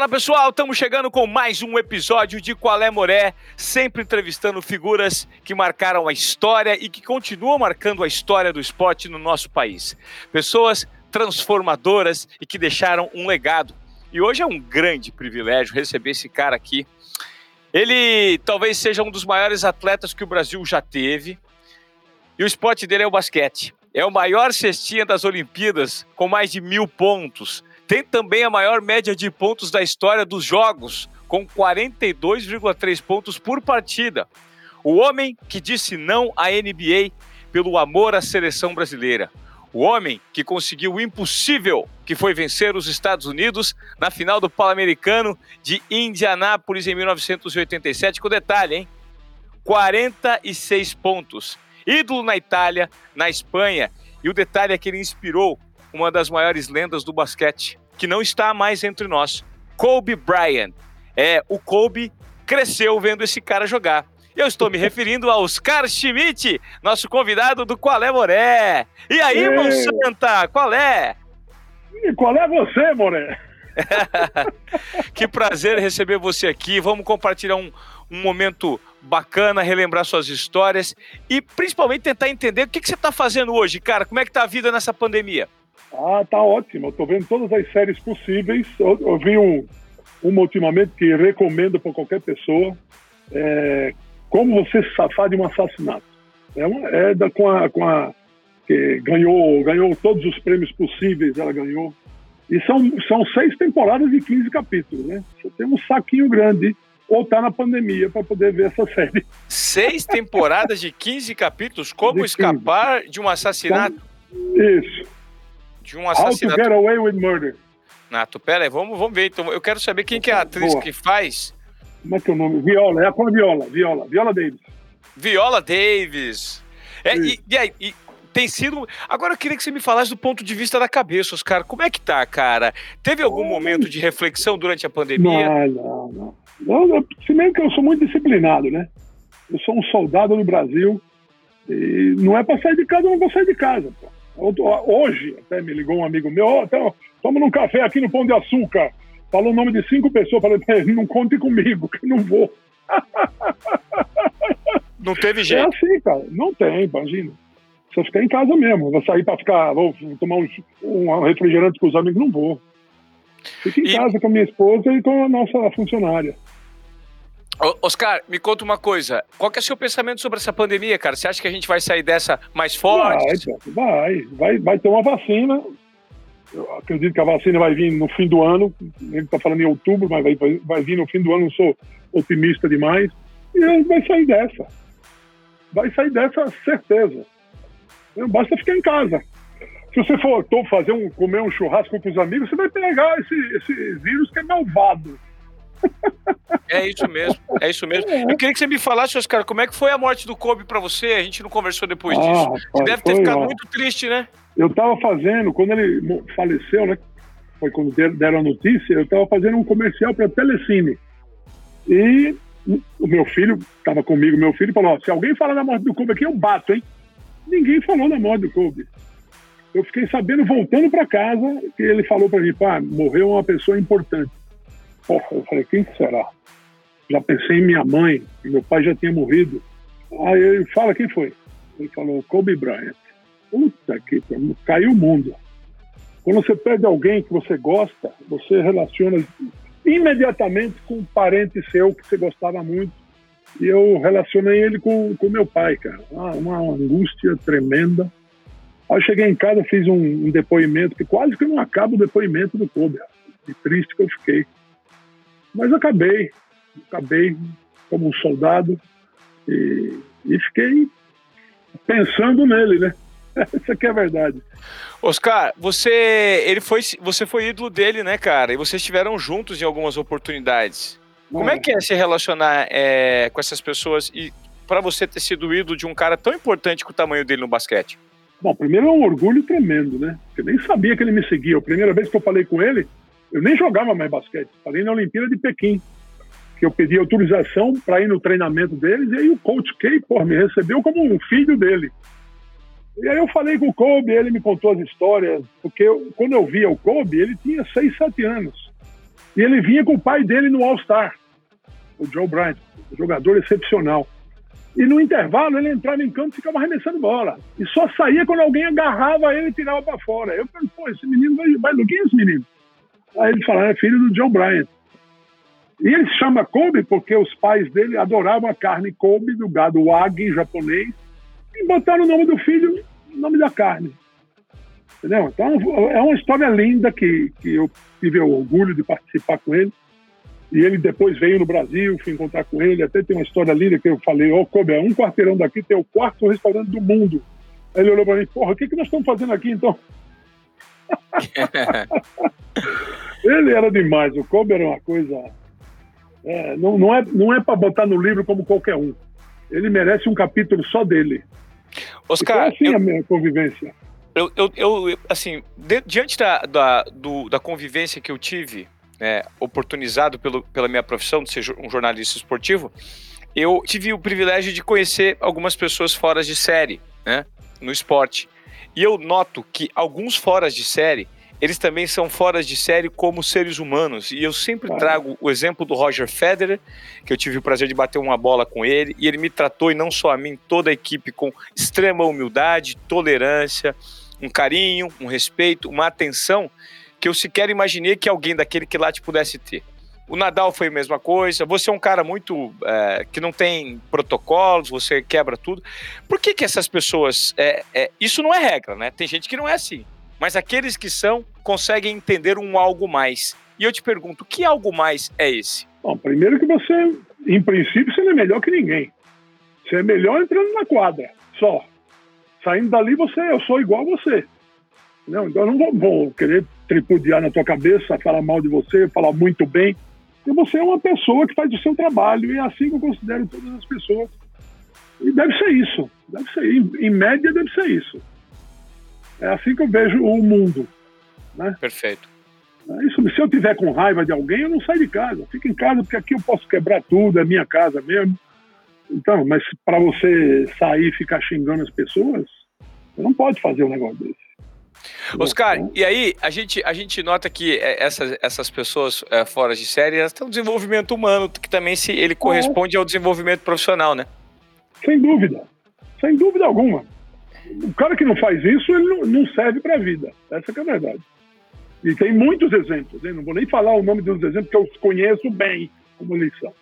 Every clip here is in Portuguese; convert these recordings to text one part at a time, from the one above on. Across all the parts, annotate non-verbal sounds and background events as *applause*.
Fala pessoal, estamos chegando com mais um episódio de Qual é Moré, sempre entrevistando figuras que marcaram a história e que continuam marcando a história do esporte no nosso país. Pessoas transformadoras e que deixaram um legado. E hoje é um grande privilégio receber esse cara aqui. Ele talvez seja um dos maiores atletas que o Brasil já teve. E o esporte dele é o basquete. É o maior cestinha das Olimpíadas, com mais de mil pontos tem também a maior média de pontos da história dos jogos, com 42,3 pontos por partida. O homem que disse não à NBA pelo amor à seleção brasileira. O homem que conseguiu o impossível, que foi vencer os Estados Unidos na final do Pan-Americano de Indianápolis em 1987, com detalhe, hein? 46 pontos. Ídolo na Itália, na Espanha, e o detalhe é que ele inspirou uma das maiores lendas do basquete, que não está mais entre nós, Kobe Bryant. É, o Kobe cresceu vendo esse cara jogar. Eu estou me referindo a Oscar Schmidt, nosso convidado do Qual é Moré. E aí, Ei. Monsanta, qual é? E qual é você, Moré? *laughs* que prazer receber você aqui. Vamos compartilhar um, um momento bacana, relembrar suas histórias e principalmente tentar entender o que, que você está fazendo hoje, cara. Como é que tá a vida nessa pandemia? Ah, tá ótimo. Eu tô vendo todas as séries possíveis. Eu, eu vi um, uma ultimamente que recomendo para qualquer pessoa. É, como você se safar de um assassinato. É, uma, é da, com a, com a que ganhou, ganhou todos os prêmios possíveis, ela ganhou. E são, são seis temporadas de 15 capítulos, né? Você tem um saquinho grande ou tá na pandemia para poder ver essa *laughs* série. Seis temporadas de 15 capítulos? Como de escapar de um assassinato? Isso de um assassinato. How to get away with murder. Nato, pera aí, vamos, vamos ver. Então, eu quero saber quem que é a atriz Boa. que faz. Como é que é o nome? Viola, é a Viola, Viola, Viola Davis. Viola Davis. É, e, e, aí, e tem sido. Agora eu queria que você me falasse do ponto de vista da cabeça, Oscar. Como é que tá, cara? Teve algum momento de reflexão durante a pandemia? Não, não, não. não se bem que eu sou muito disciplinado, né? Eu sou um soldado no Brasil e não é pra sair de casa, eu não vou sair de casa, pô. Hoje, até me ligou um amigo meu, oh, então, toma num café aqui no Pão de Açúcar. Falou o nome de cinco pessoas, falei, não conte comigo, que não vou. *laughs* Não teve jeito. É assim, cara, não tem, imagina. Você ficar em casa mesmo, vou sair para ficar, vou tomar um, um, refrigerante com os amigos, não vou. Fico em e... casa com a minha esposa e com a nossa funcionária. Oscar, me conta uma coisa. Qual que é o seu pensamento sobre essa pandemia, cara? Você acha que a gente vai sair dessa mais forte? Vai, vai, vai, ter uma vacina. Eu acredito que a vacina vai vir no fim do ano. Ele está falando em outubro, mas vai, vai, vai vir no fim do ano. Não sou otimista demais. E vai sair dessa. Vai sair dessa certeza. Basta ficar em casa. Se você for fazer um, comer um churrasco com os amigos, você vai pegar esse, esse vírus que é malvado é isso mesmo, é isso mesmo. Eu queria que você me falasse, Oscar, como é que foi a morte do Kobe para você? A gente não conversou depois ah, disso. Rapaz, você deve ter ficado ó, muito triste, né? Eu estava fazendo, quando ele faleceu, né? Foi quando deram a notícia, eu estava fazendo um comercial para Telecine. E o meu filho, estava comigo, meu filho falou: ó, se alguém falar da morte do Kobe aqui, eu bato, hein? Ninguém falou da morte do Kobe. Eu fiquei sabendo, voltando para casa, que ele falou para mim: pá, morreu uma pessoa importante. Porra, eu falei, quem será? Já pensei em minha mãe, meu pai já tinha morrido. Aí ele fala, quem foi? Ele falou, Kobe Bryant. Puta que caiu o mundo. Quando você perde alguém que você gosta, você relaciona imediatamente com um parente seu que você gostava muito. E eu relacionei ele com, com meu pai, cara. Uma, uma angústia tremenda. Aí eu cheguei em casa, fiz um, um, depoimento, que quase que não acaba o depoimento do Kobe. Que triste que eu fiquei. Mas acabei, acabei como um soldado e, e fiquei pensando nele, né? *laughs* Isso aqui é a verdade. Oscar, você, ele foi, você foi ídolo dele, né, cara? E vocês estiveram juntos em algumas oportunidades. Como é, é que é se relacionar é, com essas pessoas e para você ter sido ídolo de um cara tão importante com o tamanho dele no basquete? Bom, primeiro é um orgulho tremendo, né? Eu nem sabia que ele me seguia. A primeira vez que eu falei com ele, eu nem jogava mais basquete. Falei na Olimpíada de Pequim, que eu pedi autorização para ir no treinamento deles, e aí o coach Kay, pô, me recebeu como um filho dele. E aí eu falei com o Kobe, ele me contou as histórias, porque eu, quando eu via o Kobe, ele tinha 6, 7 anos. E ele vinha com o pai dele no All-Star, o Joe Bryant, um jogador excepcional. E no intervalo ele entrava em campo e ficava arremessando bola. E só saía quando alguém agarrava ele e tirava para fora. Eu falei, pô, esse menino vai, vai do que é esse menino? Aí ele falou, é filho do Joe Bryant. E ele se chama Kobe porque os pais dele adoravam a carne Kobe, do gado Wagyu japonês, e botaram o nome do filho, o nome da carne. Entendeu? Então é uma história linda que, que eu tive o orgulho de participar com ele. E ele depois veio no Brasil, fui encontrar com ele. Até tem uma história linda que eu falei: Ô, oh, Kobe, é um quarteirão daqui tem o quarto restaurante do mundo. Aí ele olhou para mim: Porra, o que, que nós estamos fazendo aqui então? Ele era demais. O Kobe era uma coisa. É, não, não é, não é para botar no livro como qualquer um. Ele merece um capítulo só dele. Oscar. assim eu... a minha convivência. Eu, eu, eu, assim, diante da, da, do, da convivência que eu tive, né, oportunizado pelo, pela minha profissão de ser um jornalista esportivo, eu tive o privilégio de conhecer algumas pessoas fora de série, né, no esporte. E eu noto que alguns fora de série, eles também são fora de série como seres humanos. E eu sempre trago o exemplo do Roger Federer, que eu tive o prazer de bater uma bola com ele, e ele me tratou, e não só a mim, toda a equipe, com extrema humildade, tolerância, um carinho, um respeito, uma atenção que eu sequer imaginei que alguém daquele que lá te pudesse ter. O Nadal foi a mesma coisa. Você é um cara muito é, que não tem protocolos, você quebra tudo. Por que, que essas pessoas. É, é, isso não é regra, né? Tem gente que não é assim. Mas aqueles que são conseguem entender um algo mais. E eu te pergunto, que algo mais é esse? Bom, primeiro que você, em princípio, você não é melhor que ninguém. Você é melhor entrando na quadra, só. Saindo dali, você, eu sou igual a você. Não, então eu não vou, vou, querer tripudiar na tua cabeça, falar mal de você, falar muito bem. Porque você é uma pessoa que faz o seu trabalho e é assim que eu considero todas as pessoas. E deve ser isso. Deve ser, em, em média, deve ser isso. É assim que eu vejo o mundo. Né? Perfeito. É isso, se eu tiver com raiva de alguém, eu não saio de casa. Fico em casa porque aqui eu posso quebrar tudo, é minha casa mesmo. Então, mas para você sair e ficar xingando as pessoas, você não pode fazer um negócio desse. Oscar, então, e aí a gente, a gente nota que é, essas, essas pessoas é, fora de série elas têm um desenvolvimento humano, que também se ele corresponde ao desenvolvimento profissional, né? Sem dúvida. Sem dúvida alguma. O cara que não faz isso, ele não serve para a vida. Essa é a verdade. E tem muitos exemplos. Hein? Não vou nem falar o nome dos exemplos que eu conheço bem como lição.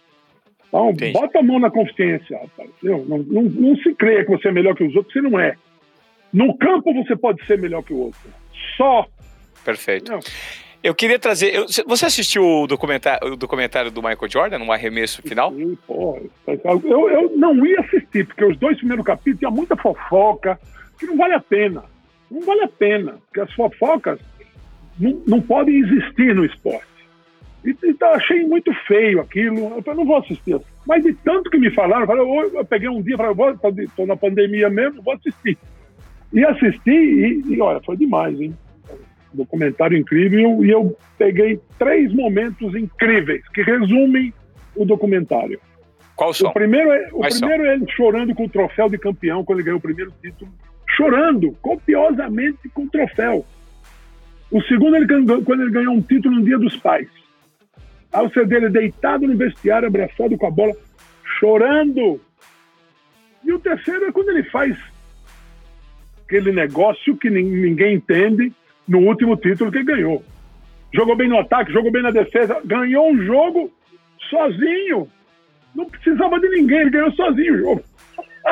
Então, Entendi. bota a mão na consciência, rapaz. Não, não, não, se creia que você é melhor que os outros, você não é. No campo você pode ser melhor que o outro. Só. Perfeito. Não. Eu queria trazer. Eu, você assistiu o documentário, o documentário do Michael Jordan, no arremesso final? Sim, pô, eu, eu não ia assistir, porque os dois primeiros capítulos tinha muita fofoca, que não vale a pena. Não vale a pena, porque as fofocas não, não podem existir no esporte. E, e tá, achei muito feio aquilo. Eu falei, não vou assistir. Mas de tanto que me falaram, eu, falei, eu, peguei um dia e falei, tô na pandemia mesmo, vou assistir. E assisti e, e olha, foi demais, hein? Documentário incrível e eu peguei três momentos incríveis que resumem o documentário. Qual são? O primeiro, é, o primeiro é ele chorando com o troféu de campeão quando ele ganhou o primeiro título. Chorando copiosamente com o troféu. O segundo, ele ganhou, quando ele ganhou um título no Dia dos Pais. Aí você dele deitado no vestiário, abraçado com a bola, chorando. E o terceiro é quando ele faz aquele negócio que ninguém entende no último título que ganhou. Jogou bem no ataque, jogou bem na defesa, ganhou um jogo sozinho. Não precisava de ninguém, ele ganhou sozinho o jogo.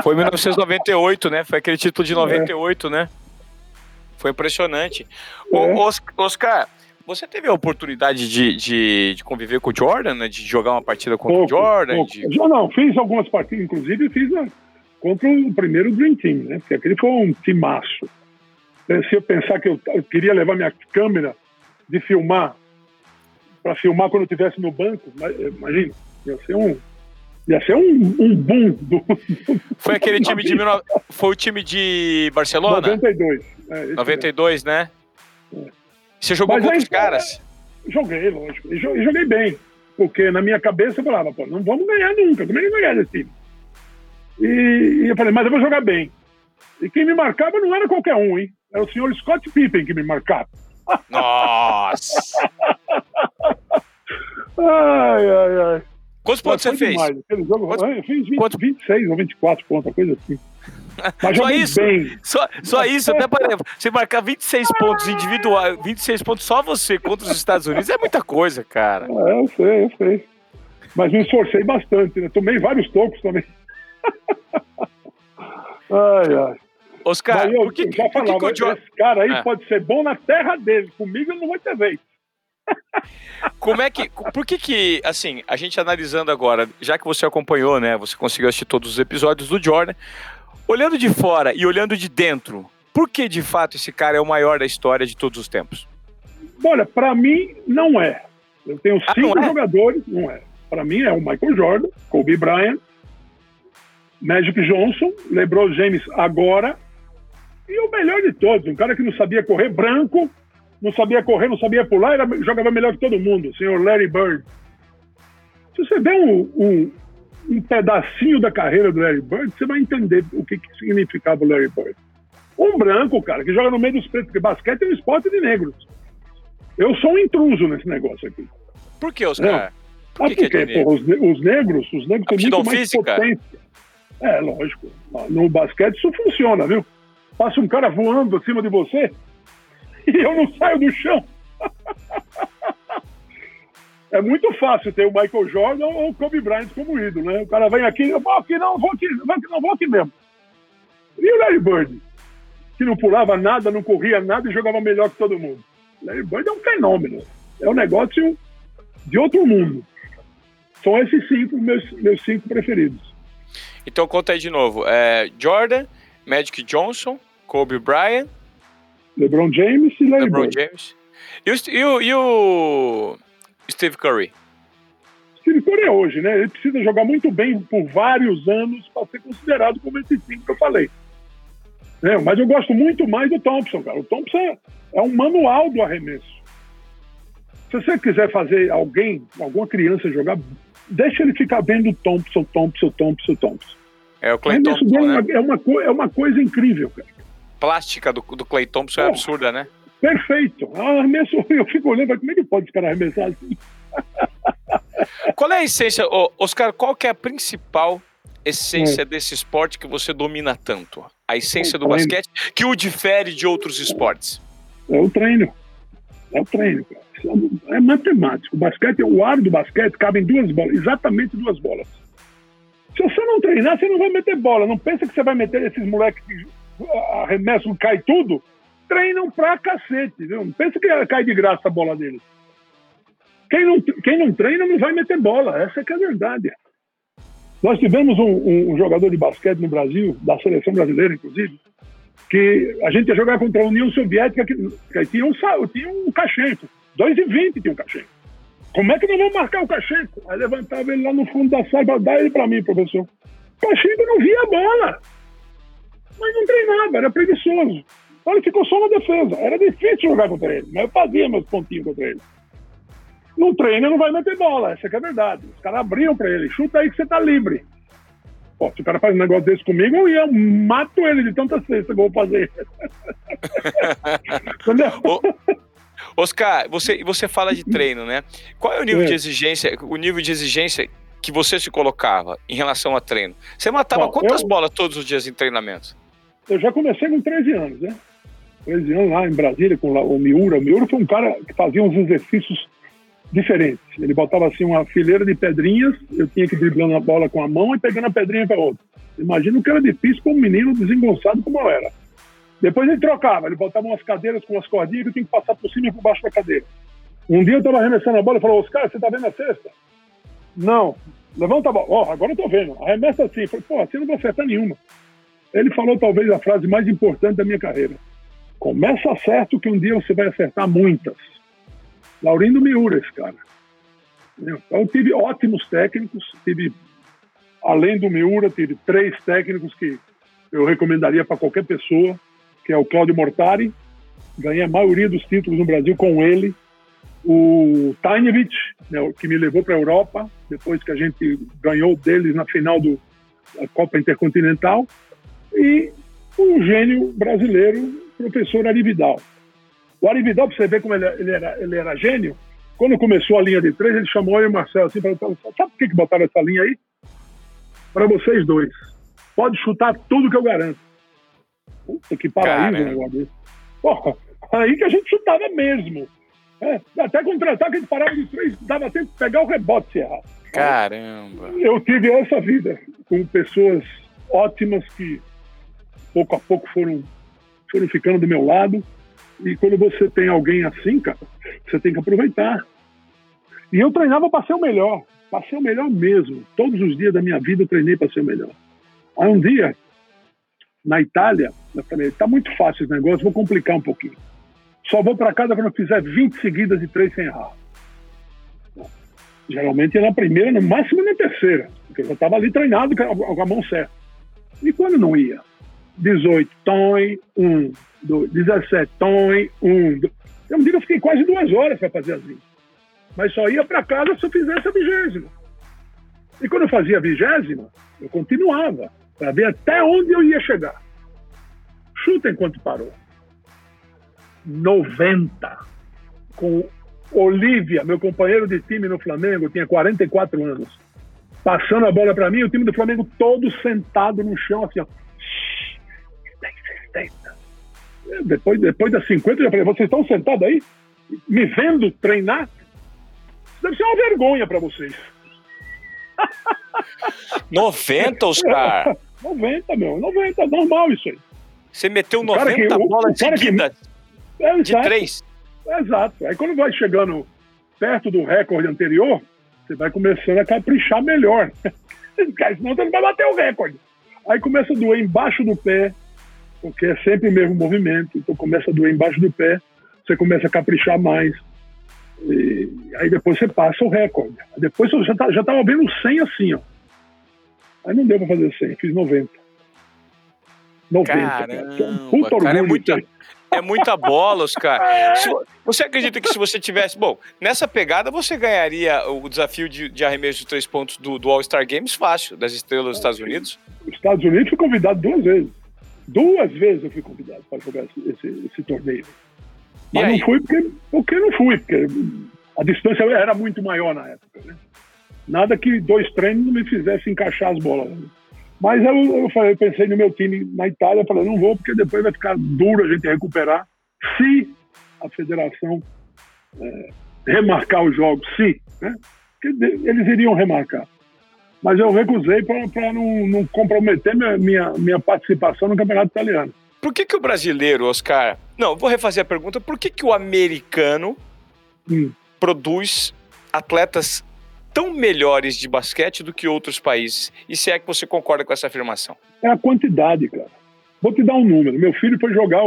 Foi em 1998, né? Foi aquele título de 98, é. né? Foi impressionante. É. O, Oscar, você teve a oportunidade de, de, de, conviver com o Jordan, né? De jogar uma partida contra pouco, o Jordan? De... Não, fiz algumas partidas, inclusive fiz a, contra o primeiro Dream Team, né? Porque aquele foi um timaço. Se eu pensar que eu, eu queria levar minha câmera de filmar, para filmar quando eu estivesse no banco, imagina, ia ser um, ia ser um, um boom do. Foi aquele time de. Foi o time de Barcelona? 92. É, 92, mesmo. né? É. Você jogou com os caras? É, joguei, lógico. E joguei bem. Porque na minha cabeça eu falava, pô, não vamos ganhar nunca. Como é que vai ganhar desse time? E, e, eu falei, mas eu vou jogar bem. E quem me marcava não era qualquer um, hein? Era o senhor Scott Pippen que me marcava. *laughs* Nossa! Ai, ai, ai. Quantos pontos você fez? Demais. jogo, Quantos... Eu fiz 20, Quantos... 26 ou 24 pontos, coisa assim. *laughs* Mas só isso? Bem. Só, só isso, até para você marcar 26 pontos individual, 26 pontos só você contra os Estados Unidos é muita coisa, cara. É, eu sei, eu sei. Mas me esforcei bastante, né? Tomei vários tocos também. Ai, ai. Oscar, eu, por que, já falava, que, que o esse cara aí é. pode ser bom na terra dele, comigo não vai ter vez. Como é que. Por que que, assim, a gente analisando agora, já que você acompanhou, né? Você conseguiu assistir todos os episódios do Jordan, olhando de fora e olhando de dentro, por que de fato esse cara é o maior da história de todos os tempos? Olha, para mim não é. Eu tenho ah, cinco não é? jogadores, não é. Para mim é o Michael Jordan, Kobe Bryant, Magic Johnson, LeBron James agora e o melhor de todos, um cara que não sabia correr branco, não sabia correr, não sabia pular, era, jogava melhor que todo mundo, o senhor Larry Bird. Se você vê um, um, um, pedacinho da carreira do Larry Bird, você vai entender o que, que significava o Larry Bird. Um branco, cara, que joga no meio dos pretos, porque basquete é um esporte de negros. Eu sou um intruso nesse negócio aqui. Por que, Oscar? É. Por ah, porque, é porra, os, os, negros, os negros têm muito mais física? potência. É, lógico. No basquete isso funciona, viu? Passa um cara voando acima de você *laughs* e eu não saio do chão. *laughs* é muito fácil ter o Michael Jordan ou o Kobe Bryant como ídolo, né? O cara vem aqui, eu vou aqui, não, vou aqui, não vou aqui mesmo. E o Larry Bird, que não pulava nada, não corria nada e jogava melhor que todo mundo. O Larry Bird é um fenômeno. É um negócio de outro mundo. São esses cinco meus, meus cinco preferidos. Então conta aí de novo. É Jordan, Magic Johnson, Kobe Bryant, LeBron James e Larry LeBron Bird. James. E o, e, o, e o Steve Curry? Steve Curry é hoje, né? Ele precisa jogar muito bem por vários anos para ser considerado como esse cinco que eu falei. É, mas eu gosto muito mais do Thompson, cara. O Thompson é, é um manual do arremesso. Se você quiser fazer alguém, alguma criança jogar, deixa ele ficar vendo Thompson, Thompson, Thompson, Thompson. É o Clay Thompson, né? é, uma, é uma coisa incrível, cara plástica do, do Clay Thompson é absurda, né? Perfeito. Arremesso, *laughs* eu fico olhando, como é que pode cara arremessar assim? Qual é a essência, Oscar, qual que é a principal essência é. desse esporte que você domina tanto? A essência é do basquete que o difere de outros esportes? É o treino. É o treino, cara. É matemático. O basquete, o ar do basquete cabe em duas bolas, exatamente duas bolas. Se você não treinar, você não vai meter bola. Não pensa que você vai meter esses moleques que arremessam, cai tudo, treinam pra cacete, viu? Não pensa que cai de graça a bola deles. Quem não, quem não treina não vai meter bola, essa é que é a verdade. Nós tivemos um, um, jogador de basquete no Brasil, da seleção brasileira, inclusive, que a gente ia jogar contra a União Soviética, que, que tinha um, tinha um Kachenko, 2,20 tinha um Kachenko. Como é que nós vamos marcar o Kachenko? Aí levantava ele lá no fundo da sala, dá ele para mim, professor. O não via a bola mas não treinava, era preguiçoso. Então ele ficou só na defesa. Era difícil jogar contra ele, mas eu fazia meus pontinhos contra ele. No treino não vai meter bola, essa é a verdade. Os caras abriam para ele, chuta aí que você tá livre. Pô, se o cara faz um negócio desse comigo, eu ia mato ele de tanta cesta que eu vou fazer. *laughs* Oscar, você, você fala de treino, né? Qual é o nível é. de exigência, o nível de exigência que você se colocava em relação a treino? Você matava Bom, quantas eu... bolas todos os dias em treinamento? eu já comecei com 13 anos, né? 13 anos lá em Brasília com o Miura. O Miura foi um cara que fazia uns exercícios diferentes. Ele botava assim uma fileira de pedrinhas, eu tinha que driblando a bola com a mão e pegando a pedrinha para outra. Imagina o que era difícil para um menino desengonçado como eu era. Depois ele trocava, ele botava umas cadeiras com umas cordinhas que eu tinha que passar por cima e por baixo da cadeira. Um dia eu estava arremessando a bola e falou, Oscar, você está vendo a cesta? Não. Levanta a bola. Ó, oh, agora eu tô vendo. Arremessa assim. Falei, pô, assim não vou acertar nenhuma. Ele falou talvez a frase mais importante da minha carreira. Começa certo que um dia você vai acertar muitas. Laurindo Miura, esse cara. Então, eu tive ótimos técnicos, tive, além do Miura, tive três técnicos que eu recomendaria para qualquer pessoa, que é o Cláudio Mortari, ganhei a maioria dos títulos no Brasil com ele, o Tajnevich, né, que me levou para a Europa, depois que a gente ganhou deles na final do, da Copa Intercontinental, e um gênio brasileiro, professor Arividal. O Arividal, para você ver como ele, ele, era, ele era gênio, Quando começou a linha de três, ele chamou eu e o Marcelo assim, para sabe por que, que botaram essa linha aí? Para vocês dois. Pode chutar tudo que eu garanto. Puta que paraíso o negócio desse. Porra, aí que a gente chutava mesmo. É, até contratar que a gente parava de três, dava tempo de pegar o rebote se errar. Caramba! Eu tive essa vida com pessoas ótimas que pouco a pouco foram, foram ficando do meu lado. E quando você tem alguém assim, cara, você tem que aproveitar. E eu treinava para ser o melhor, para ser o melhor mesmo. Todos os dias da minha vida eu treinei para ser o melhor. Aí um dia, na Itália, eu falei: tá muito fácil esse negócio, vou complicar um pouquinho. Só vou para casa quando eu fizer 20 seguidas e três sem errar. Geralmente na primeira, no máximo na terceira, porque eu já estava ali treinado com a mão certa. E quando não ia? 18, tom, 1, 2, 17, tom, 1. Eu um dia eu fiquei quase duas horas para fazer as 20. Mas só ia para casa se eu fizesse a vigésima. E quando eu fazia a vigésima, eu continuava para ver até onde eu ia chegar. Chuta enquanto parou. 90. Com Olívia, meu companheiro de time no Flamengo, tinha 44 anos. Passando a bola para mim, o time do Flamengo todo sentado no chão, assim, ó. Depois, depois das 50, eu já falei, vocês estão sentados aí? Me vendo treinar? Deve ser uma vergonha para vocês. 90, Oscar? 90, meu, 90, normal isso aí. Você meteu 90 que, bolas seguidas é, de três? Exato. Aí quando vai chegando perto do recorde anterior, você vai começando a caprichar melhor. *laughs* Senão você não vai bater o recorde. Aí começa a doer embaixo do pé, porque é sempre o mesmo movimento. Então começa a doer embaixo do pé, você começa a caprichar mais. E aí depois você passa o recorde. Depois eu já, tá, já tava vendo 100 assim, ó. Aí não deu pra fazer 100, fiz 90. 90. Caramba, cara. Puta cara, é muita, é muita bola, Oscar. *laughs* Você acredita que se você tivesse. Bom, nessa pegada você ganharia o desafio de, de arremesso de três pontos do, do All-Star Games fácil, das estrelas dos Estados Unidos? Os Estados Unidos fui convidado duas vezes. Duas vezes eu fui convidado para jogar esse, esse, torneio. Mas não fui porque, porque não fui, porque a distância era muito maior na época. Né? Nada que dois treinos não me fizesse encaixar as bolas. Né? Mas eu, eu, falei, eu pensei no meu time na Itália, falei, não vou, porque depois vai ficar duro a gente recuperar se a federação é, remarcar os jogos, se. Né? Porque eles iriam remarcar. Mas eu recusei para não, não, comprometer minha, minha, minha, participação no Campeonato Italiano. Por que, que o brasileiro, Oscar. Não, vou refazer a pergunta. Por que, que o americano hum. produz atletas tão melhores de basquete do que outros países? E se é que você concorda com essa afirmação? É a quantidade, cara. Vou te dar um número. Meu filho foi jogar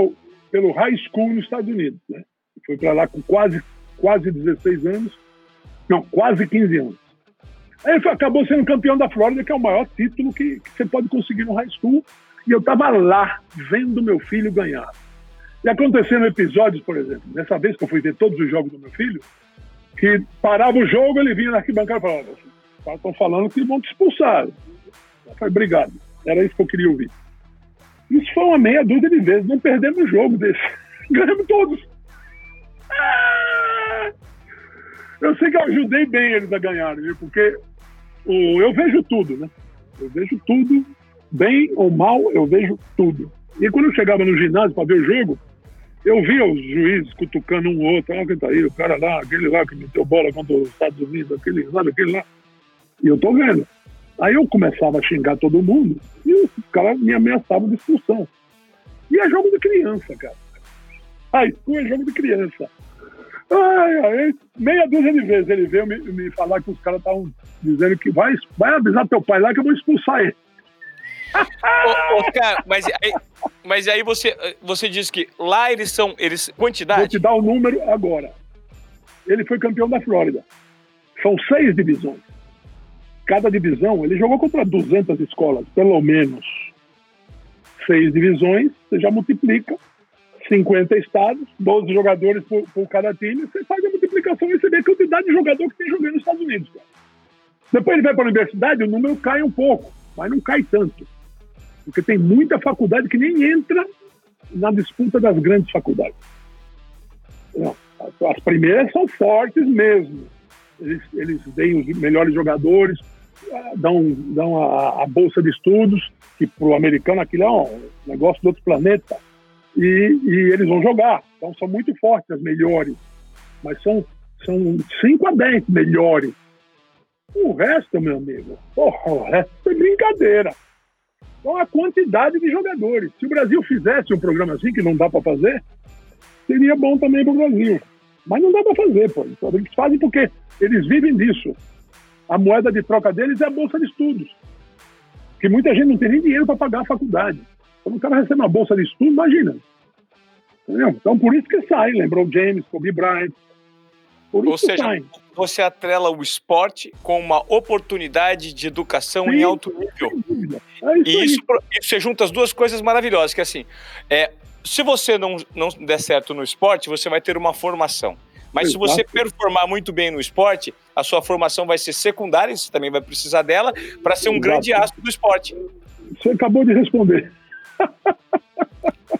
pelo high school nos Estados Unidos. Né? Foi para lá com quase, quase 16 anos. Não, quase 15 anos. Aí acabou sendo campeão da Flórida, que é o maior título que, que você pode conseguir no high school. E eu estava lá, vendo meu filho ganhar. E acontecendo episódios, por exemplo, nessa vez que eu fui ver todos os jogos do meu filho, que parava o jogo, ele vinha na arquibancada e falava: estão falando que vão te expulsar. Eu falei: obrigado. Era isso que eu queria ouvir. Isso foi uma meia dúzia de vezes. Não perdemos o jogo desse. *laughs* Ganhamos todos. Ah! Eu sei que eu ajudei bem eles a ganharem, viu? porque o, eu vejo tudo, né? Eu vejo tudo, bem ou mal, eu vejo tudo. E quando eu chegava no ginásio para ver o jogo, eu via os juízes cutucando um ou outro, ah, quem tá aí, o cara lá, aquele lá que meteu bola contra os Estados Unidos, aquele, sabe, aquele lá. E eu tô vendo. Aí eu começava a xingar todo mundo e os caras me ameaçavam de expulsão. E é jogo de criança, cara. Aí, é jogo de criança. Ai, meia dúzia de vezes ele veio me, me falar que os caras estavam dizendo que vai, vai avisar teu pai lá que eu vou expulsar ele. ô, ô, cara, mas aí, mas aí você, você diz que lá eles são. Eles, quantidade? Vou te dar o número agora. Ele foi campeão da Flórida. São seis divisões. Cada divisão, ele jogou contra 200 escolas, pelo menos. Seis divisões, você já multiplica. 50 estados, 12 jogadores por, por cada time, você faz a multiplicação e você vê a quantidade de jogador que tem jogando nos Estados Unidos. Cara. Depois ele vai para a universidade, o número cai um pouco, mas não cai tanto. Porque tem muita faculdade que nem entra na disputa das grandes faculdades. Não. as primeiras são fortes mesmo. Eles, eles têm os melhores jogadores, ah, dão, dão a, a bolsa de estudos, que para o americano aquilo é um negócio do outro planeta. E, e, eles vão jogar. Então são muito fortes as melhores. Mas são, são 5 a 10 melhores. O resto, meu amigo, porra, o resto é brincadeira. Então a quantidade de jogadores. Se o Brasil fizesse um programa assim, que não dá para fazer, seria bom também para o Brasil. Mas não dá para fazer, pô. Então, eles fazem porque eles vivem disso. A moeda de troca deles é a bolsa de estudos. Que muita gente não tem nem dinheiro para pagar a faculdade. Quando o cara recebe uma bolsa de estudo, imagina. Entendeu? Então, por isso que sai. Lembrou James, Kobe Bryant. Por Ou seja, sai. você atrela o esporte com uma oportunidade de educação Sim, em alto nível. É isso e isso, isso, você junta as duas coisas maravilhosas, que é assim, é, se você não, não der certo no esporte, você vai ter uma formação. Mas Exato. se você performar muito bem no esporte, a sua formação vai ser secundária, você também vai precisar dela para ser um Exato. grande astro do esporte. Você acabou de responder.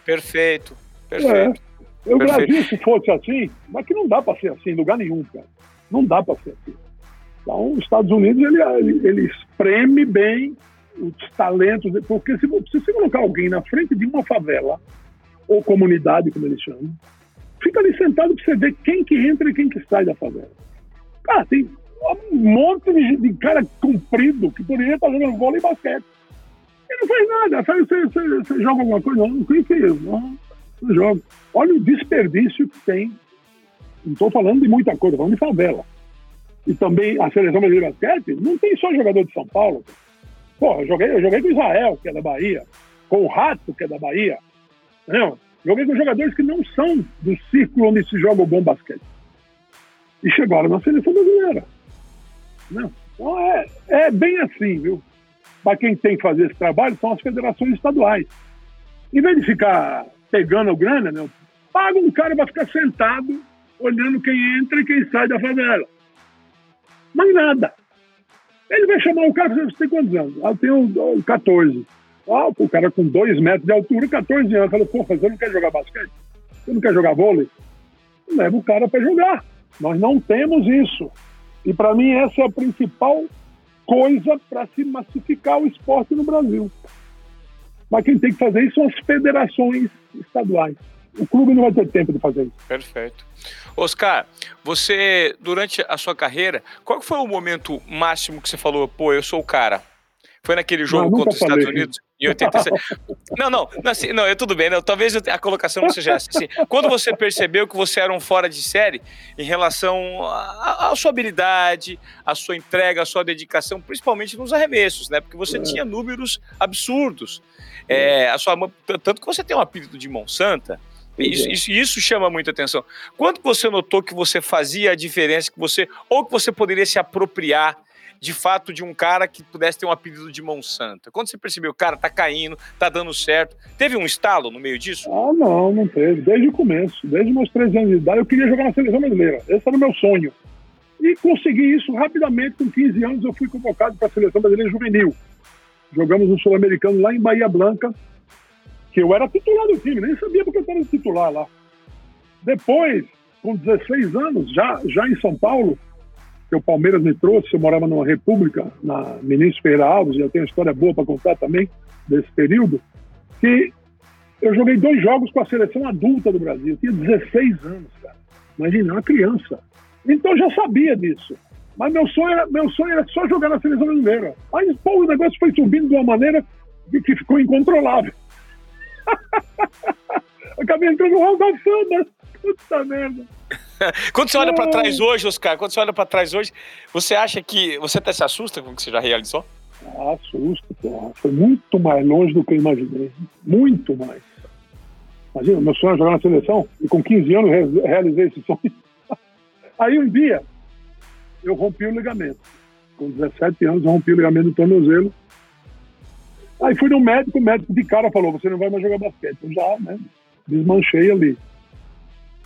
Perfeito, perfeito. É. O Brasil, se fosse assim, mas que não dá para ser assim em lugar nenhum, cara. Não dá para ser assim. Então, os Estados Unidos, ele, ele, ele espreme bem os talentos, porque se, se você colocar alguém na frente de uma favela, ou comunidade, como eles chamam, fica ali sentado para você ver quem que entra e quem que sai da favela. Cara, tem um monte de, de cara comprido que poderia estar jogando vôlei e basquete. E não faz nada. Você, você, você joga alguma coisa? Não, não que isso. Não, não joga. Olha o desperdício que tem. Não estou falando de muita coisa, falando de favela. E também a seleção brasileira de basquete não tem só jogador de São Paulo. Pô, eu joguei, eu joguei com Israel, que é da Bahia, com o Rato, que é da Bahia. Não, joguei com jogadores que não são do círculo onde se joga o bom basquete. E chegaram na seleção brasileira. Não. Então é, é bem assim, viu? Para quem tem que fazer esse trabalho são as federações estaduais. Em vez de ficar pegando grana, né, paga um cara para ficar sentado olhando quem entra e quem sai da favela. Mas nada. Ele vai chamar o cara, você tem quantos anos? Ah, eu tenho 14. Ah, o cara com 2 metros de altura, 14 anos. Falou, pô, você não quer jogar basquete? Você não quer jogar vôlei? Leva o cara para jogar. Nós não temos isso. E para mim essa é a principal coisa para se massificar o esporte no Brasil. Mas quem tem que fazer isso são as federações estaduais. O clube não vai ter tempo de fazer isso. Perfeito. Oscar, você, durante a sua carreira, qual foi o momento máximo que você falou, pô, eu sou o cara? Foi naquele jogo não, contra os Estados Unidos? Em 87. não, não, não, assim, não, é tudo bem, talvez a colocação não seja essa. Assim, quando você percebeu que você era um fora de série em relação à sua habilidade, à sua entrega, à sua dedicação, principalmente nos arremessos, né? Porque você é. tinha números absurdos. É, a sua, tanto que você tem um apelido de Monsanta, isso, isso, isso, chama muita atenção. Quando você notou que você fazia a diferença, que você ou que você poderia se apropriar de fato de um cara que pudesse ter um apelido de Monsanto? Quando você percebeu, cara, tá caindo, tá dando certo, teve um estalo no meio disso? Ah, não, não teve. Desde o começo, desde meus 13 anos de idade, eu queria jogar na seleção brasileira. Esse era o meu sonho. E consegui isso rapidamente. Com 15 anos, eu fui convocado para a seleção brasileira juvenil. Jogamos no Sul-Americano lá em Bahia Blanca, que eu era titular do time, nem sabia porque eu estava titular lá. Depois, com 16 anos, já, já em São Paulo, que o Palmeiras me trouxe, eu morava numa república, na Ministro Ferreira Alves, e eu tenho uma história boa para contar também desse período, que eu joguei dois jogos com a seleção adulta do Brasil, eu tinha 16 anos, cara. Imagina, uma criança. Então eu já sabia disso. Mas meu sonho, era, meu sonho era só jogar na seleção brasileira. Aí, pô, o negócio foi subindo de uma maneira que ficou incontrolável. *laughs* Acabei entrando no Hall da Fama. Puta merda. *laughs* quando você olha para trás hoje, Oscar, quando você olha para trás hoje, você acha que você até se assusta com o que você já realizou? Ah, assusta, porra. Foi muito mais longe do que eu imaginei. Muito mais. Imagina, meu sonho é jogar na seleção e com 15 anos realizei esse sonho. *laughs* Aí um dia eu rompi o ligamento. Com 17 anos eu rompi o ligamento do tornozelo. Aí fui no médico, o médico de cara falou: você não vai mais jogar basquete. Eu já, né? Desmanchei ali.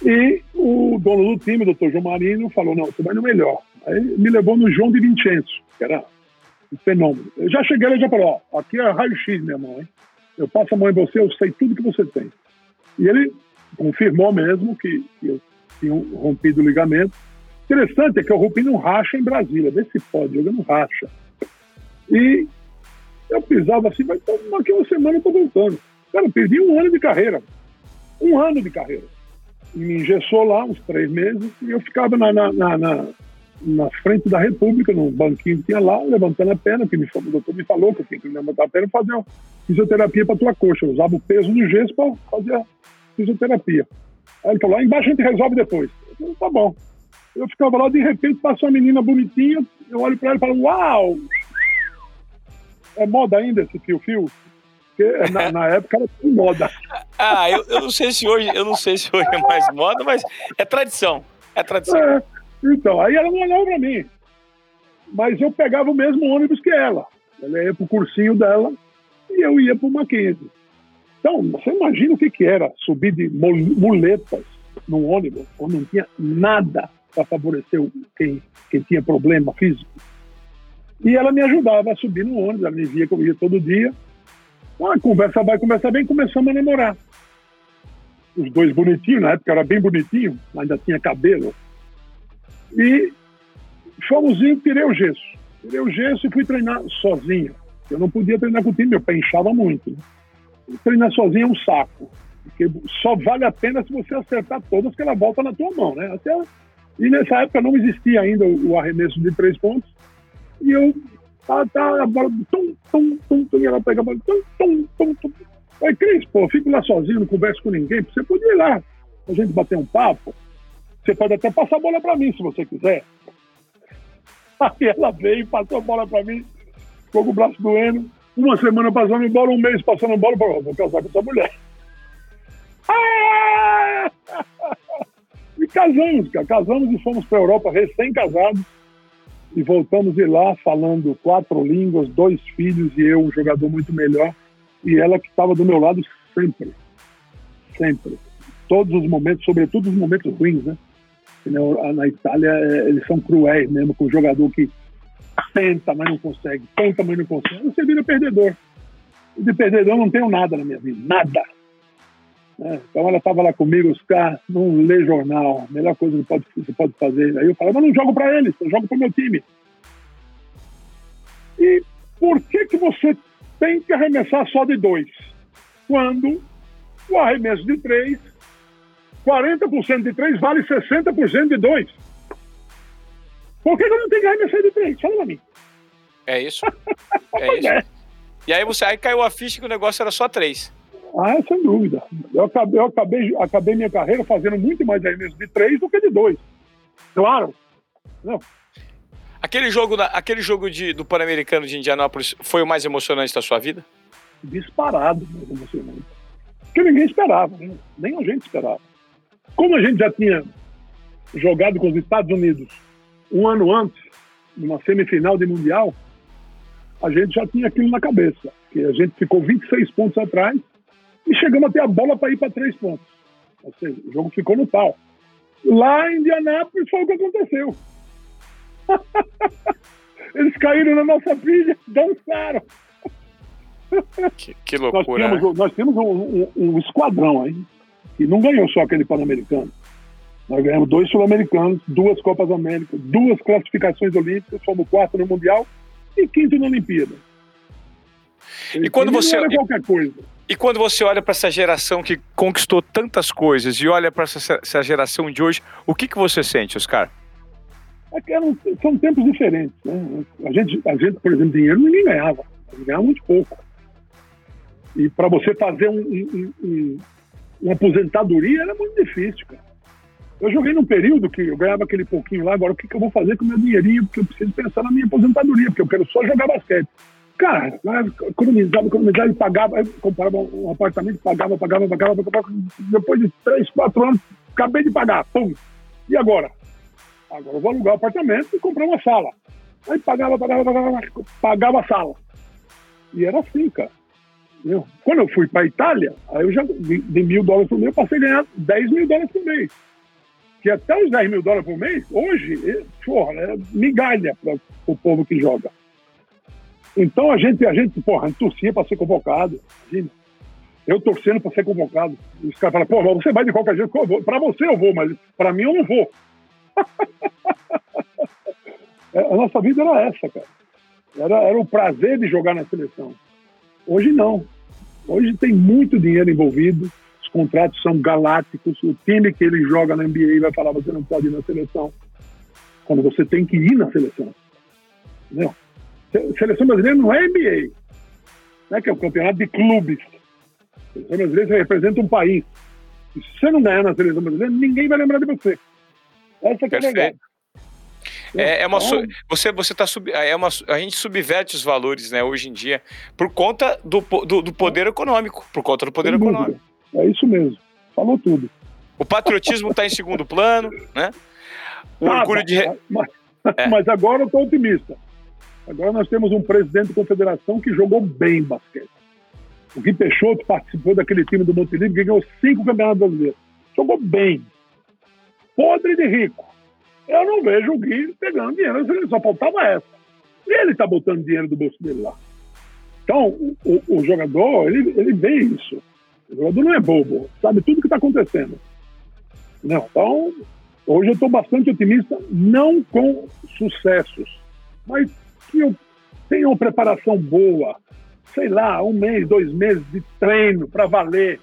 E o dono do time, o doutor João Marino, falou: não, você vai no melhor. Aí me levou no João de Vincenzo, que era um fenômeno. Eu já cheguei lá e já falei: ó, aqui é raio-x, irmão, hein? Eu passo a mão em você, eu sei tudo que você tem. E ele confirmou mesmo que, que eu tinha rompido o ligamento. Interessante é que eu rompi num racha em Brasília, vê se pode, jogando racha. E eu pisava assim, mas daqui uma semana eu tô voltando. Cara, eu perdi um ano de carreira. Um ano de carreira. E me engessou lá uns três meses e eu ficava na, na, na, na, na frente da República, num banquinho que tinha lá, levantando a perna, que me, o doutor me falou que eu tinha que levantar a perna e fazer uma fisioterapia para tua coxa. Eu usava o peso do gesso para fazer a fisioterapia. Aí ele falou, lá embaixo a gente resolve depois. Eu falei, tá bom. Eu ficava lá, de repente passou uma menina bonitinha, eu olho para ela e falo, uau! É moda ainda esse fio-fio? Porque na, na, época era moda. Ah, eu, eu, não sei se hoje, eu não sei se hoje é mais moda, mas é tradição. É tradição. É, então, aí ela não olhava para mim. Mas eu pegava o mesmo ônibus que ela. Ela ia pro cursinho dela e eu ia pro Mackenzie. Então, você imagina o que, que era subir de muletas num ônibus, onde não tinha nada para favorecer quem, quem tinha problema físico. E ela me ajudava a subir no ônibus, ela me via eu ia todo dia. Ah, conversa vai, conversa bem, começamos a namorar. Os dois bonitinhos, na época era bem bonitinho, ainda tinha cabelo. E fomos indo, tirei o gesso. Tirei o gesso e fui treinar sozinho. Eu não podia treinar com o time, meu pé inchava muito. Né? Treinar sozinho é um saco. Porque só vale a pena se você acertar todas que ela volta na tua mão, né? Até e nessa época não existia ainda o arremesso de três pontos. E eu, tá, tá, a bola, tum, tum, tum, tum, e ela pega a bola, tum, tum, tum, tum. Aí, Cris, pô, fico lá sozinho, não converso com ninguém. Você podia ir lá, a gente bater um papo. Você pode até passar a bola para mim, se você quiser. *laughs* Aí ela veio, passou a bola para mim, ficou com o braço doendo. Uma semana passando bola, um mês passando bola, falou, vou casar com essa mulher. Ah! *laughs* E casamos, cara. Casamos e fomos para a Europa recém-casados. E voltamos de lá falando quatro línguas, dois filhos e eu, um jogador muito melhor. E ela que estava do meu lado sempre. Sempre. Todos os momentos, sobretudo os momentos ruins, né? Na Itália, é, eles são cruéis mesmo, com o jogador que tenta, mas não consegue, tenta, mas não consegue. Você vira perdedor. E de perdedor não tenho nada na minha vida, nada. Né? Então ela estava lá comigo, os caras não lê jornal, melhor coisa que pode, você pode fazer. Aí eu falava, mas não jogo para eles, eu jogo para o meu time. E por que, que você tem que arremessar só de dois? Quando o arremesso de três, 40% de três vale 60% de dois. Por que, eu não tenho que arremessar de três? Fala pra mim. É isso. *laughs* É isso. É. E aí você aí caiu a ficha que o negócio era só três. Ah, sem dúvida. Eu acabei, eu acabei, acabei minha carreira fazendo muito mais arremessos de três do que de dois. Claro. Não. Aquele jogo, aquele jogo de, do Pan-Americano de Indianápolis foi o mais emocionante da sua vida? Disparado mais emocionante. Porque ninguém esperava, né? nem a gente esperava. Como a gente já tinha jogado com os Estados Unidos um ano antes, numa semifinal de Mundial, a gente já tinha aquilo na cabeça. Que a gente ficou 26 pontos atrás e chegamos a ter a bola para ir para três pontos. Ou seja, o jogo ficou no pau. Lá em Indianápolis foi o que aconteceu. *laughs* Eles caíram na nossa pilha, dançaram. Que, que loucura. Nós temos, né? nós temos um, um, um, esquadrão aí, que não ganhou só aquele Pan-Americano. Nós ganhamos dois Sul-Americanos, duas Copas América, duas classificações olímpicas, fomos quarto no Mundial e quinto na Olimpíada. E, e quando você. Era qualquer coisa. E quando você olha para essa geração que conquistou tantas coisas e olha para essa, essa, geração de hoje, o que, que você sente, Oscar? É eram, são tempos diferentes. Né? A, gente, a gente, por exemplo, dinheiro ninguém ganhava. Ganhava muito pouco. E para você fazer um, um, um, uma aposentadoria era muito difícil, cara. Eu joguei num período que eu ganhava aquele pouquinho lá, agora o que, que eu vou fazer com o meu dinheirinho? Porque eu preciso pensar na minha aposentadoria, porque eu quero só jogar basquete. Cara, economizava, economizava e pagava, aí comprava um apartamento, pagava, pagava, pagava, pagava, depois de três, quatro anos, acabei de pagar, pum. E agora? Agora eu vou alugar o apartamento e comprar uma sala. Aí pagava, pagava, pagava, pagava a sala. E era assim, cara. Entendeu? Quando eu fui para Itália, aí eu já, de, mil dólares por mês, eu passei a ganhar 10 mil dólares por mês. Que até os 10 mil dólares por mês, hoje, porra, é migalha para o povo que joga. Então a gente, a gente, porra, a gente torcia para ser convocado. Imagina. Eu torcendo para ser convocado. Os caras falam, pô, você vai de qualquer jeito. Para você eu vou, mas para mim eu não vou. É, a nossa vida era essa, cara. Era, era o prazer de jogar na seleção. Hoje não. Hoje tem muito dinheiro envolvido, os contratos são galácticos, o time que ele joga na NBA vai falar você não pode ir na seleção. Quando você tem que ir na seleção. Entendeu? Seleção brasileira não é NBA, né, que é o campeonato de clubes. Seleção brasileira representa um país. E se você não ganhar na seleção brasileira, ninguém vai lembrar de você. Essa que é verdade. É, é uma então, você você tá sub, é uma a gente subverte os valores, né, hoje em dia, por conta do, do, do poder econômico, por conta do poder econômico. É isso mesmo. Falou tudo. O patriotismo está em segundo plano, né? O tá, orgulho de mas, é. mas agora eu estou otimista. Agora nós temos um presidente da confederação que jogou bem basquete. O Gui Peixoto participou daquele time do Montenegro que ganhou cinco campeonatos brasileiros. Jogou bem. Podre de rico. Eu não vejo o Gui pegando dinheiro, só faltava essa. E ele está botando dinheiro do bolso dele lá. Então, o, o, jogador, ele, ele vê isso. O jogador não é bobo, sabe tudo o que está acontecendo. Não, então, hoje eu estou bastante otimista, não com sucessos, mas que eu tenha uma preparação boa, sei lá, um mês, dois meses de treino para valer,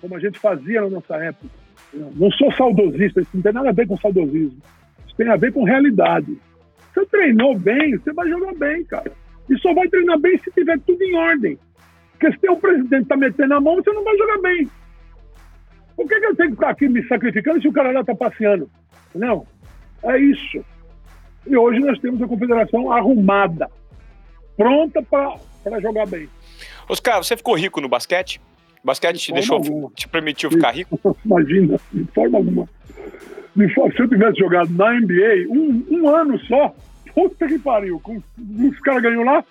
como a gente fazia na nossa época. Não sou saudosista, isso não tem nada a ver com saudosismo. Isso tem a ver com realidade. Você treinou bem, você vai jogar bem, cara. E só vai treinar bem se tiver tudo em ordem. Porque se tem um presidente que tá metendo a mão, você não vai jogar bem. Por que, que eu tenho que ficar aqui me sacrificando se o cara lá tá passeando? Não. É isso. E hoje nós temos a confederação arrumada, pronta para jogar bem. Oscar, você ficou rico no basquete? Basquete te deixou, alguma. te permitiu ficar rico? *laughs* Imagina, de forma alguma. De se eu tivesse jogado na NBA um, um ano só, puta que pariu, com os caras ganham lá,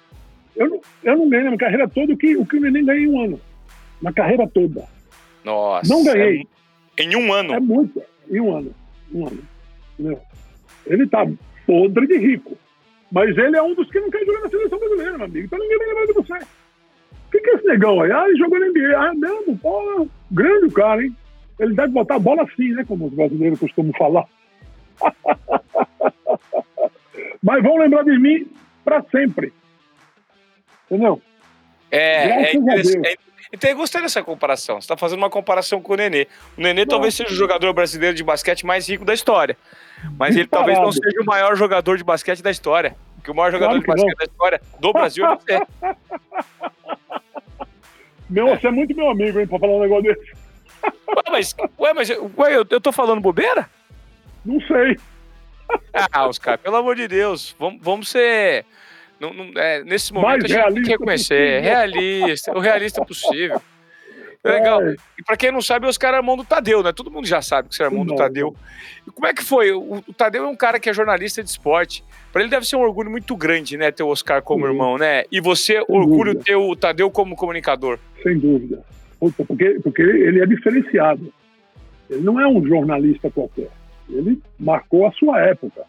eu não, eu não ganhei na minha carreira toda o que o que o Neném ganhei em um ano. Na carreira toda. Nossa. Não ganhei. É, em um ano? É muito. Em um ano. Um ano. Entendeu? Ele tá podre de rico. Mas ele é um dos que não quer jogar na seleção brasileira, meu amigo. Então ninguém vai lembrar de você. O que, que é esse negão aí? Ah, ele jogou na NBA. Ah, mesmo? Pô, grande o cara, hein? Ele deve botar a bola assim, né? Como os brasileiros costumam falar. *laughs* Mas vão lembrar de mim para sempre. Entendeu? É, é, é, então eu gostei dessa comparação. Você está fazendo uma comparação com o Nenê. O Nenê Nossa. talvez seja o jogador brasileiro de basquete mais rico da história. Mas ele talvez não seja o maior jogador de basquete da história. Porque o maior jogador claro de basquete não. da história do Brasil é você. *laughs* Meu, você é muito meu amigo, hein, pra falar um negócio desse. *laughs* Ué, mas, ué, mas ué, eu, eu tô falando bobeira? Não sei. Ah, Oscar, pelo amor de Deus, vamos, vamos ser. Não, não, é, nesse momento Mais a gente tem que reconhecer. Possível. Realista, o realista possível. Legal. É. E pra quem não sabe, o Oscar é irmão do Tadeu, né? Todo mundo já sabe que você é irmão do Tadeu. E como é que foi? O, o, Tadeu é um cara que é jornalista de esporte. Para ele deve ser um orgulho muito grande, né? Ter o Oscar como Sim. irmão, né? E você, Sem orgulho dúvida. ter o Tadeu como comunicador. Sem dúvida. Porque, porque ele é diferenciado. Ele não é um jornalista qualquer. Ele marcou a sua época.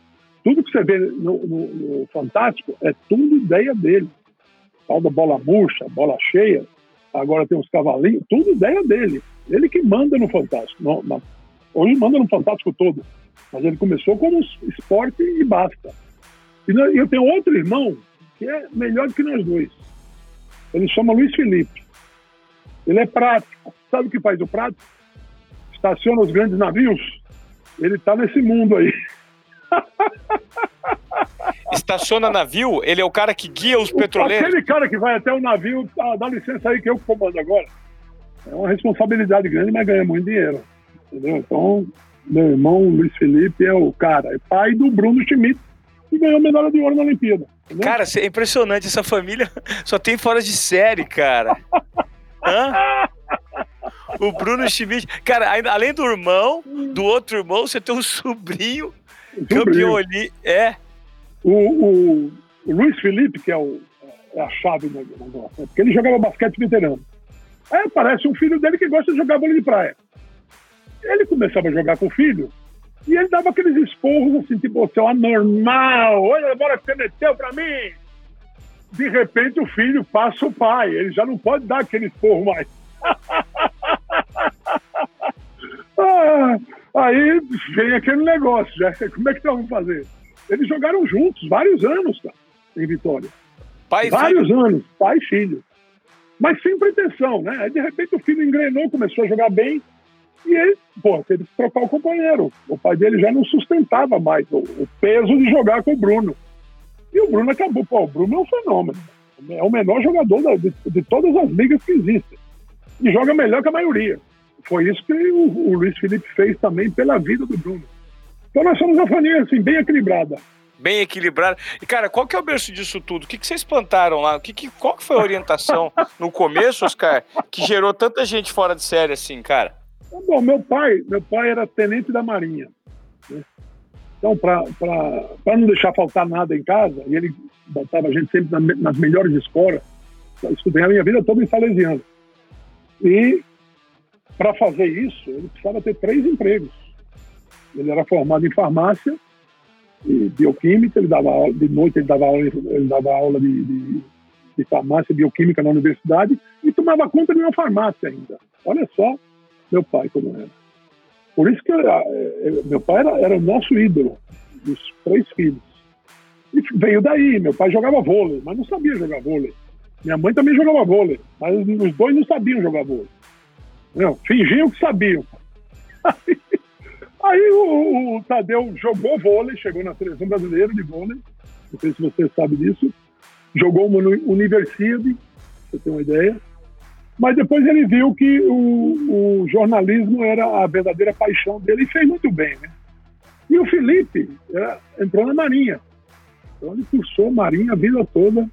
Tudo que você vê no, no, no Fantástico é tudo ideia dele. Tal da bola murcha, bola cheia, agora tem os cavalinhos, tudo ideia dele. Ele que manda no Fantástico. Hoje manda no Fantástico todo. Mas ele começou como esporte e basta. E eu tenho outro irmão que é melhor do que nós dois. Ele chama Luiz Felipe. Ele é prático. Sabe o que faz o prático? Estaciona os grandes navios. Ele está nesse mundo aí. *laughs* estaciona navio, ele é o cara que guia os petroleiros. Aquele cara que vai até o navio, ah, dá licença aí que eu comando agora. É uma responsabilidade grande, mas ganha muito dinheiro. Entendeu? Então, meu irmão Luiz Felipe é o cara, é pai do Bruno Schmidt, que ganhou medalha de ouro na Olimpíada. Entendeu? Cara, é impressionante, essa família *laughs* só tem fora de série, cara. Hã? O Bruno Schmidt. Cara, ainda, além do irmão, do outro irmão, você tem um sobrinho, sobrinho. campeão ali. É. O, o, o Luiz Felipe, que é, o, é a chave do negócio, né? porque ele jogava basquete veterano. Aí aparece um filho dele que gosta de jogar bola de praia. Ele começava a jogar com o filho e ele dava aqueles esporros assim, tipo, seu anormal, olha a bola que você meteu pra mim. De repente o filho passa o pai, ele já não pode dar aquele esporro mais. *laughs* aí vem aquele negócio, já, *laughs* como é que nós vamos fazer? Eles jogaram juntos vários anos, cara, em Vitória. Pai vários filho. anos, pai e filho. Mas sem pretensão, né? Aí de repente o filho engrenou, começou a jogar bem, e ele, pô, teve que trocar o companheiro. O pai dele já não sustentava mais o, o peso de jogar com o Bruno. E o Bruno acabou. Pô, o Bruno é um fenômeno. É o menor jogador da, de, de, todas as ligas que existem. E joga melhor que a maioria. Foi isso que o, o Luiz Felipe fez também pela vida do Bruno. Então nós somos uma família assim, bem equilibrada bem equilibrada. E, cara, qual que é o berço disso tudo? O que, que vocês plantaram lá? O que, que, qual que foi a orientação *laughs* no começo, Oscar, que gerou tanta gente fora de série assim, cara? Bom, meu pai, meu pai era tenente da Marinha. Né? Então, para não deixar faltar nada em casa, e ele botava a gente sempre na, nas melhores escolas, eu estudei a minha vida toda em Salesiano. E para fazer isso, ele precisava ter três empregos. Ele era formado em farmácia e bioquímica, ele dava aula, de noite ele dava aula, ele dava aula de, de, de farmácia e bioquímica na universidade e tomava conta de uma farmácia ainda. Olha só meu pai como era. Por isso que eu, ah, é, meu pai era, era o nosso ídolo, dos três filhos. E veio daí, meu pai jogava vôlei, mas não sabia jogar vôlei. Minha mãe também jogava vôlei, mas os dois não sabiam jogar vôlei. Não, fingiam que sabiam. Aí, *laughs* aí o, o, Tadeu jogou vôlei, chegou na seleção brasileira de vôlei, não sei se você sabe disso, jogou uma Universidade, você tem uma ideia, mas depois ele viu que o, o, jornalismo era a verdadeira paixão dele e fez muito bem, né? E o Felipe era, entrou na Marinha. Então ele cursou Marinha a vida toda.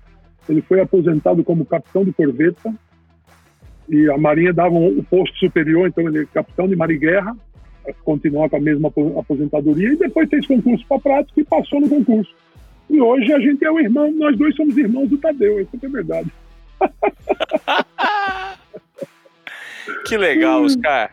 Ele foi aposentado como capitão de corveta. E a Marinha dava um posto superior, então ele é capitão de mar e guerra, continuar com a mesma aposentadoria. E depois fez concurso para prática e passou no concurso. E hoje a gente é o irmão, nós dois somos irmãos do Tadeu, isso é verdade. *laughs* que legal, Oscar.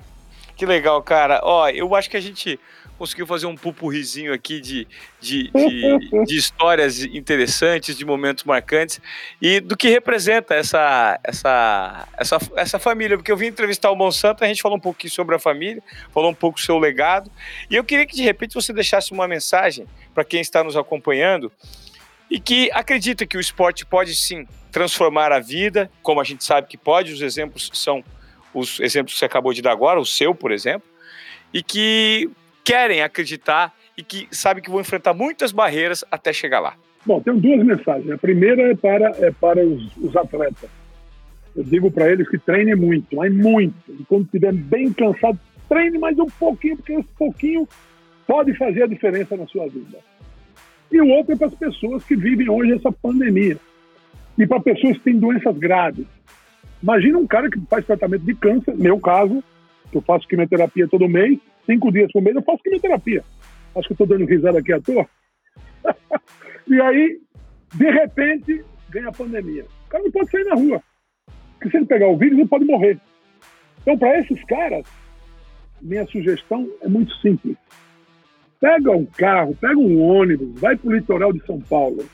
Que legal, cara. Ó, eu acho que a gente conseguiu fazer um pupurrizinho aqui de, de, de, *laughs* de, histórias interessantes, de momentos marcantes e do que representa essa, essa, essa, essa família. Porque eu vim entrevistar o Monsanto, a gente falou um pouquinho sobre a família, falou um pouco do seu legado. E eu queria que de repente você deixasse uma mensagem para quem está nos acompanhando e que acredita que o esporte pode sim transformar a vida, como a gente sabe que pode, os exemplos são os exemplos que você acabou de dar agora, o seu, por exemplo, e que querem acreditar e que sabem que vão enfrentar muitas barreiras até chegar lá. Bom, tenho duas mensagens. A primeira é para, é para os, os atletas. Eu digo para eles que treinem muito, mas muito. E quando estiver bem cansado, treine mais um pouquinho, porque esse pouquinho pode fazer a diferença na sua vida. E o outro é para as pessoas que vivem hoje essa pandemia. E para pessoas que têm doenças graves. Imagina um cara que faz tratamento de câncer, meu caso, eu faço quimioterapia todo mês, cinco dias por mês eu faço quimioterapia. Acho que estou dando risada aqui à toa. *laughs* e aí, de repente, vem a pandemia. O cara não pode sair na rua. Porque se ele pegar o vírus, ele pode morrer. Então, para esses caras, minha sugestão é muito simples. Pega um carro, pega um ônibus, vai para o litoral de São Paulo.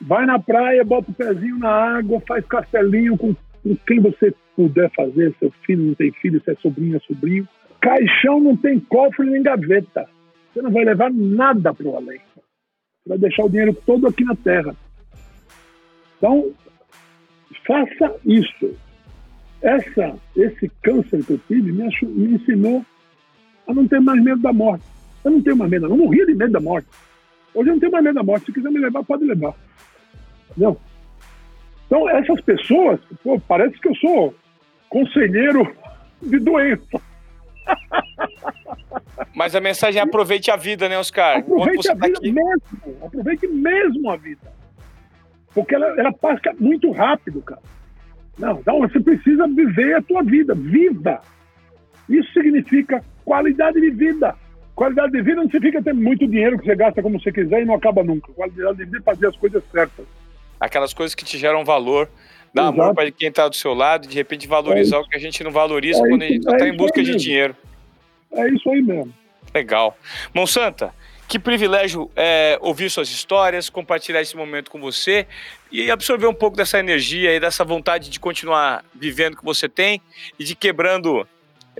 Vai na praia, bota o pezinho na água, faz castelinho com, com quem você puder fazer. Seu filho não tem filho, se é sobrinho, é sobrinho. Caixão não tem cofre nem gaveta. Você não vai levar nada para o além. Você vai deixar o dinheiro todo aqui na terra. Então, faça isso. Essa, esse câncer que eu tive me, me ensinou a não ter mais medo da morte. Eu não tenho mais medo, eu não morria de medo da morte. Hoje eu não tenho mais medo da morte. Se quiser me levar, pode levar. Entendeu? Então, essas pessoas, pô, parece que eu sou conselheiro de doença. Mas a mensagem é aproveite a vida, né, Oscar? Aproveite a tá vida tá mesmo. Aproveite mesmo a vida. Porque ela, ela passa muito rápido, cara. Não, então você precisa viver a tua vida. Viva! Isso significa qualidade de vida. Qualidade de vida não significa ter muito dinheiro que você gasta como você quiser e não acaba nunca. Qualidade de vida é fazer as coisas certas. Aquelas coisas que te geram valor, dar Exato. amor para quem está do seu lado, de repente valorizar é o que a gente não valoriza é quando a gente está é em busca de dinheiro. É isso aí mesmo. Legal. Monsanta, que privilégio é, ouvir suas histórias, compartilhar esse momento com você e absorver um pouco dessa energia e dessa vontade de continuar vivendo que você tem e de quebrando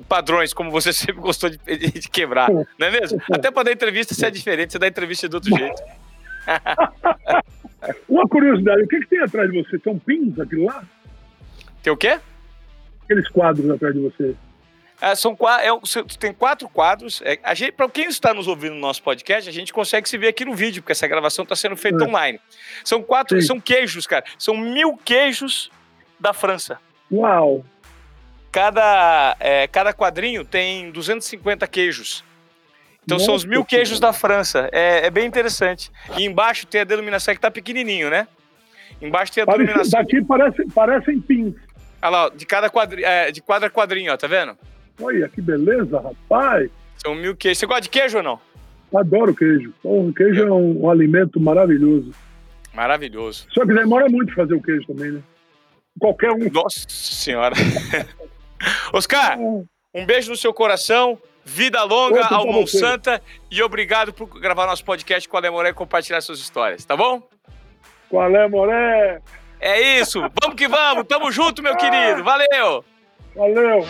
padrões, como você *laughs* sempre gostou de, de quebrar, não é mesmo? *laughs* Até para dar entrevista você é diferente, você dá entrevista de outro jeito. *laughs* Uma curiosidade, o que, que tem atrás de você? São pins aquilo lá? Tem o quê? Aqueles quadros atrás de você. É, são, é, tem quatro quadros. É, Para quem está nos ouvindo no nosso podcast, a gente consegue se ver aqui no vídeo, porque essa gravação está sendo feita é. online. São quatro, Sim. são queijos, cara. São mil queijos da França. Uau! Cada, é, cada quadrinho tem 250 queijos. Então Nossa, são os mil queijos da França. É, é, bem interessante. E embaixo tem a denominação que está pequenininho, né? Embaixo tem a Parece, denominação. Daqui parece, parecem pins. Olha lá, de cada quadri, é, de quadro a quadrinho, ó, tá vendo? Olha, que beleza, rapaz. São mil queijos. Você gosta de queijo ou não? Adoro queijo. O queijo é, é um, um, alimento maravilhoso. Maravilhoso. Só que demora muito fazer o queijo também, né? Qualquer um. Nossa senhora. *laughs* Oscar, é. um beijo no seu coração. Vida longa ao Monsanta e obrigado por gravar nosso podcast com a Moré e compartilhar suas histórias, tá bom? Qual é, Moré? É isso. Vamos que vamos. Tamo junto, meu querido. Valeu. Valeu.